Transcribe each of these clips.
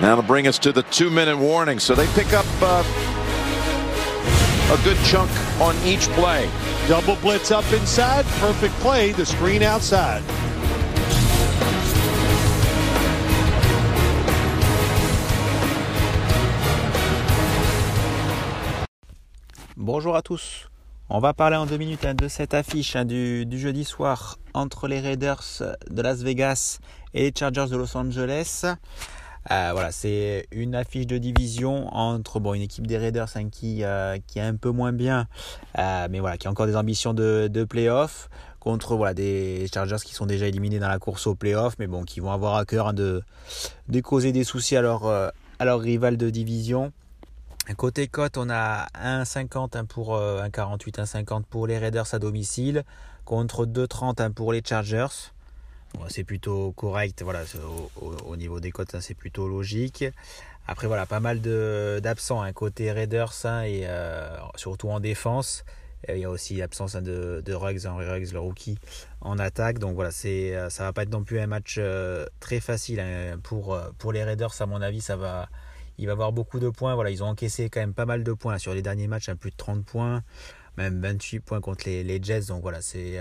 That'll bring us to the two-minute warning. So they pick up uh, a good chunk on each play. Double blitz up inside. Perfect play. The screen outside. Bonjour à tous. On va parler en deux minutes hein, de cette affiche hein, du, jeudi soir entre les Raiders de Las Vegas et les Chargers de Los Angeles. Euh, voilà, c'est une affiche de division entre bon, une équipe des Raiders hein, qui, euh, qui est un peu moins bien, euh, mais voilà, qui a encore des ambitions de, de playoff contre voilà, des Chargers qui sont déjà éliminés dans la course au playoff, mais bon, qui vont avoir à cœur de, de causer des soucis à leur, rival de division. Côté cote, on a 1,50 pour 1,48, 1,50 pour les Raiders à domicile, contre 2,30 pour les Chargers. C'est plutôt correct, voilà, au, niveau des cotes, hein, c'est plutôt logique. Après, voilà, pas mal d'absents hein, côté Raiders hein, et euh, surtout en défense. Il y a aussi l'absence de, de Ruggs, Ruggs, le rookie, en attaque. Donc voilà, c'est, euh, ça va pas être non plus un match euh, très facile pour, les Raiders. À mon avis, ça va, il va avoir beaucoup de points. Voilà, ils ont encaissé quand même pas mal de points sur les derniers matchs, plus de 30 points, même 28 points contre les, Jets. Donc voilà, c'est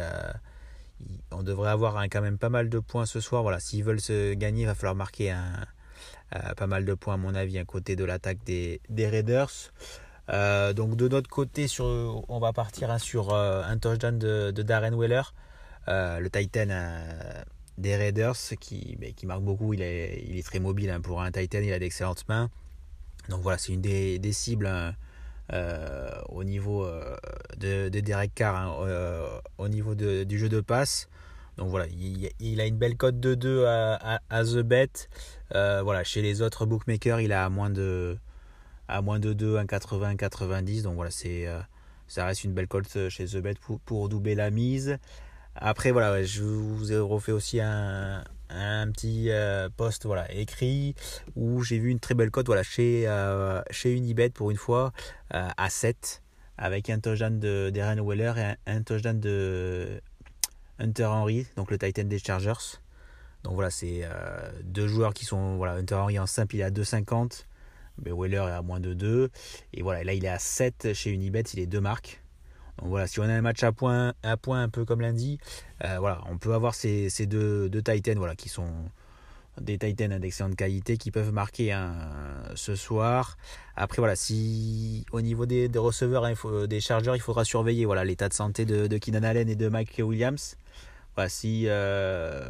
on devrait avoir quand même pas mal de points ce soir. Voilà, s'ils veulent se gagner, il va falloir marquer un, euh, pas mal de points à mon avis, à côté de l'attaque des, Raiders. Euh, donc de notre côté, on va partir hein, sur un touchdown de, Darren Weller, le Titan des Raiders qui, marque beaucoup. Il est, très mobile hein, pour un Titan, il a d'excellentes mains. Donc voilà, c'est une des, cibles hein, euh, au niveau euh, de, Derek Carr, hein, euh, au niveau du jeu de passe. Donc voilà, il, a une belle cote de 2 à, The Bet. voilà, chez les autres bookmakers, il a à moins de, à moins de 2, 1,80, 90. Donc voilà, c'est, ça reste une belle cote chez The Bet pour, doubler la mise. Après, voilà, je vous ai refait aussi un, un petit euh, post voilà, écrit où j'ai vu une très belle cote voilà, chez, euh, chez Unibet pour une fois euh, à 7 avec un touchdown de Darren Weller et un, touchdown de Hunter Henry, donc le Titan des Chargers. Donc voilà, c'est deux joueurs qui sont. Voilà, Hunter Henry en simple, il est à 2,50. Mais Weller est à moins de 2. Et voilà, là il est à 7 chez Unibet, il est deux marques. Donc voilà, si on a un match à point, à point un peu comme lundi, euh, voilà, on peut avoir ces, ces deux, deux, Titans voilà, qui sont des Titans d'excellente qualité qui peuvent marquer ce soir. Après, voilà, si au niveau des, receveurs, hein, des chargeurs, il faudra surveiller voilà, l'état de santé de, Keenan Allen et de Mike Williams. Voilà, euh,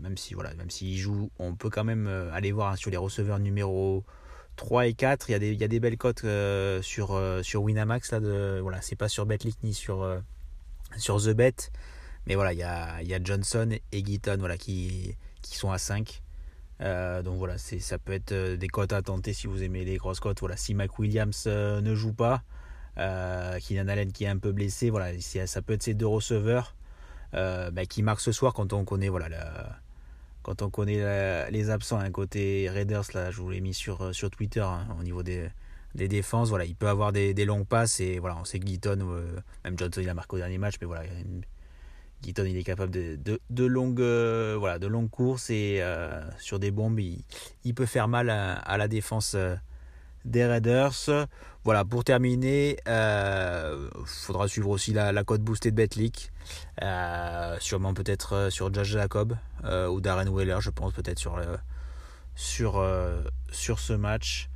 même si voilà, même s'ils jouent, on peut quand même euh, aller voir hein, sur les receveurs numéro 3 et 4, il y a des, belles cotes euh, sur, euh, Winamax. Là, c'est pas sur Betlick ni sur, euh, The Bet. Mais voilà, il y a, il y a Johnson et Gitton voilà, qui, qui sont à 5. Donc voilà, c'est, ça peut être des cotes à tenter si vous aimez les grosses cotes. Voilà, si Mac Williams ne joue pas, euh, Allen qui est un peu blessé, voilà, ça peut être ces deux receveurs bah, qui marquent ce soir quand on connaît voilà, quand on connaît les absents, un côté Raiders, là, je vous l'ai mis sur, euh, sur Twitter, hein, au niveau des, défenses, voilà, il peut avoir des, longues passes et voilà, on sait que Gitton, euh, même Johnson, il a marqué au dernier match, mais voilà, Gitton, il est capable de, de, longues, euh, voilà, de longues courses et sur des bombes, il, peut faire mal à, la défense des Raiders. Voilà, pour terminer, il euh, faudra suivre aussi la, cote boostée de Betlick. Euh, sûrement peut-être euh, sur Josh Jacob ou Darren Weller, je pense peut-être sur, sur, sur ce match.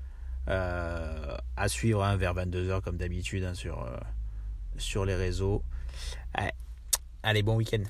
à suivre hein, vers 22h comme d'habitude hein, sur, sur les réseaux. Allez, bon week-end.